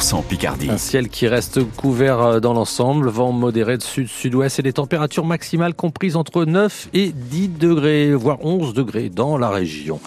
100% Picardie. Un ciel qui reste couvert euh, dans l'ensemble, vent modéré de sud-sud-ouest et des températures maximales comprises entre 9 et 10 degrés, voire 11 degrés dans la région.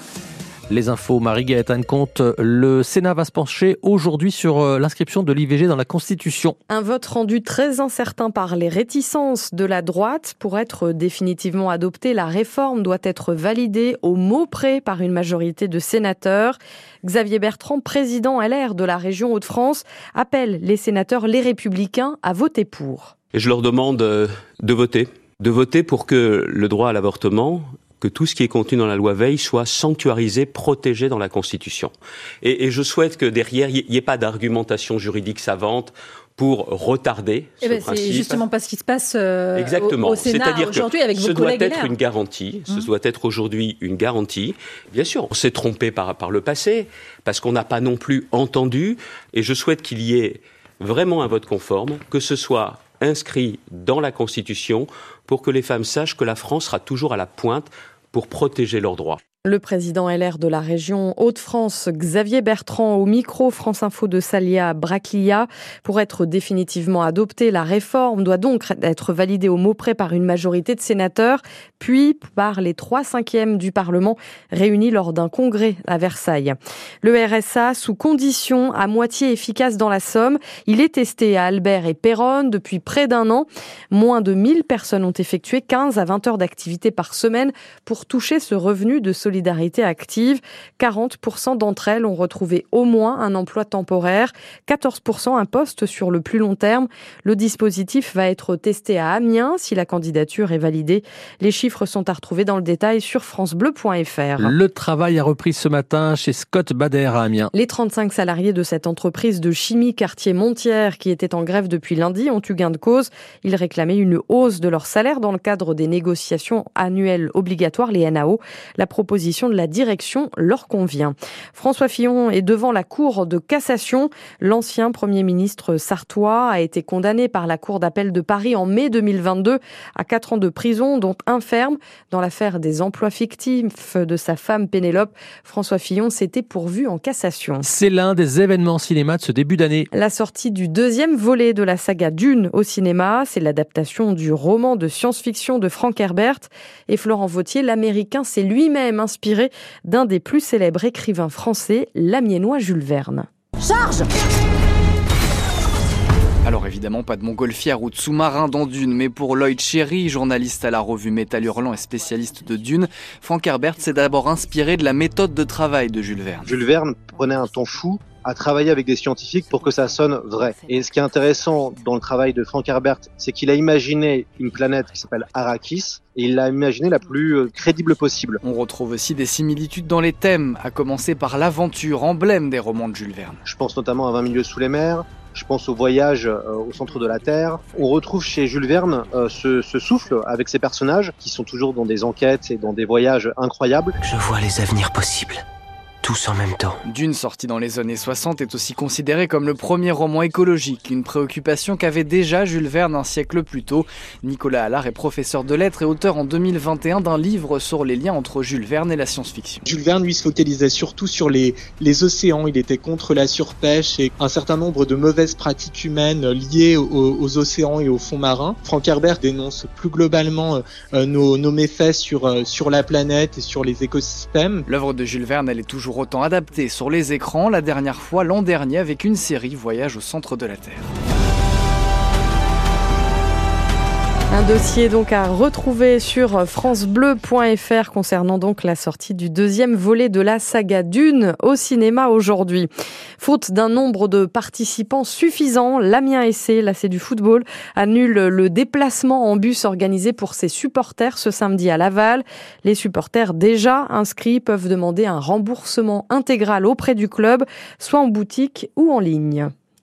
Les infos, Marie-Gaëtane Comte, le Sénat va se pencher aujourd'hui sur euh, l'inscription de l'IVG dans la Constitution. Un vote rendu très incertain par les réticences de la droite. Pour être définitivement adopté, la réforme doit être validée au mot près par une majorité de sénateurs. Xavier Bertrand, président LR de la région Hauts-de-France, appelle les sénateurs, les républicains, à voter pour. Et je leur demande euh, de voter. De voter pour que le droit à l'avortement que tout ce qui est contenu dans la loi Veil soit sanctuarisé, protégé dans la Constitution. Et, et je souhaite que derrière, il n'y ait pas d'argumentation juridique savante pour retarder eh ce ben, principe. C'est justement pas ce qui se passe euh, Exactement. au, au Sénat aujourd'hui avec ce vos doit collègues être LR. une garantie. Ce Mmh. doit être aujourd'hui une garantie. Bien sûr, on s'est trompé par, par le passé parce qu'on n'a pas non plus entendu. Et je souhaite qu'il y ait vraiment un vote conforme, que ce soit inscrit dans la Constitution pour que les femmes sachent que la France sera toujours à la pointe pour protéger leurs droits. Le président LR de la région Hauts-de-France, Xavier Bertrand, au micro France Info de Salia Braclia. Pour être définitivement adoptée, la réforme doit donc être validée au mot près par une majorité de sénateurs, puis par les trois cinquièmes du Parlement réunis lors d'un congrès à Versailles. Le RSA, sous conditions à moitié efficace dans la Somme, il est testé à Albert et Péronne depuis près d'un an. Moins de 1000 personnes ont effectué 15 à 20 heures d'activité par semaine pour toucher ce revenu de solidarité active. 40% d'entre elles ont retrouvé au moins un emploi temporaire, 14% un poste sur le plus long terme. Le dispositif va être testé à Amiens si la candidature est validée. Les chiffres sont à retrouver dans le détail sur francebleu.fr. Le travail a repris ce matin chez Scott Bader à Amiens. Les 35 salariés de cette entreprise de chimie quartier Montière qui étaient en grève depuis lundi ont eu gain de cause. Ils réclamaient une hausse de leur salaire dans le cadre des négociations annuelles obligatoires, les NAO. La proposition de la direction leur convient. François Fillon est devant la Cour de cassation. L'ancien Premier ministre sartois a été condamné par la Cour d'appel de Paris en mai 2022 à 4 ans de prison, dont un ferme. Dans l'affaire des emplois fictifs de sa femme Pénélope, François Fillon s'était pourvu en cassation. C'est l'un des événements cinéma de ce début d'année. La sortie du deuxième volet de la saga Dune au cinéma, c'est l'adaptation du roman de science-fiction de Frank Herbert. Et Florent Vautier, l'américain, s'est lui-même inspiré d'un des plus célèbres écrivains français, l'amiénois Jules Verne. Charge alors évidemment, pas de montgolfière ou de sous-marin dans Dune, mais pour Lloyd Cherry, journaliste à la revue Métal Hurlant et spécialiste de Dune, Frank Herbert s'est d'abord inspiré de la méthode de travail de Jules Verne. Jules Verne prenait un temps fou à travailler avec des scientifiques pour que ça sonne vrai. Et ce qui est intéressant dans le travail de Frank Herbert, c'est qu'il a imaginé une planète qui s'appelle Arrakis, et il l'a imaginé la plus euh, crédible possible. On retrouve aussi des similitudes dans les thèmes, à commencer par l'aventure, emblème des romans de Jules Verne. Je pense notamment à 20 milieux sous les mers, je pense au voyage euh, au centre de la Terre. On retrouve chez Jules Verne euh, ce, ce, souffle avec ses personnages qui sont toujours dans des enquêtes et dans des voyages incroyables. Je vois les avenirs possibles tous en même temps. Dune, sorti dans les années 60, est aussi considéré comme le premier roman écologique, une préoccupation qu'avait déjà Jules Verne un siècle plus tôt. Nicolas Allard est professeur de lettres et auteur en 2021 d'un livre sur les liens entre Jules Verne et la science-fiction. Jules Verne, lui, se focalisait surtout sur les, les océans. Il était contre la surpêche et un certain nombre de mauvaises pratiques humaines liées aux, aux océans et aux fonds marins. Frank Herbert dénonce plus globalement euh, nos, nos, méfaits sur, euh, sur la planète et sur les écosystèmes. L'œuvre de Jules Verne, elle est toujours autant adapté sur les écrans, la dernière fois l'an dernier avec une série Voyage au centre de la Terre. Un dossier donc à retrouver sur francebleu.fr concernant donc la sortie du deuxième volet de la saga Dune au cinéma aujourd'hui. Faute d'un nombre de participants suffisant, l'Amiens là c'est du football, annule le déplacement en bus organisé pour ses supporters ce samedi à Laval. Les supporters déjà inscrits peuvent demander un remboursement intégral auprès du club, soit en boutique ou en ligne.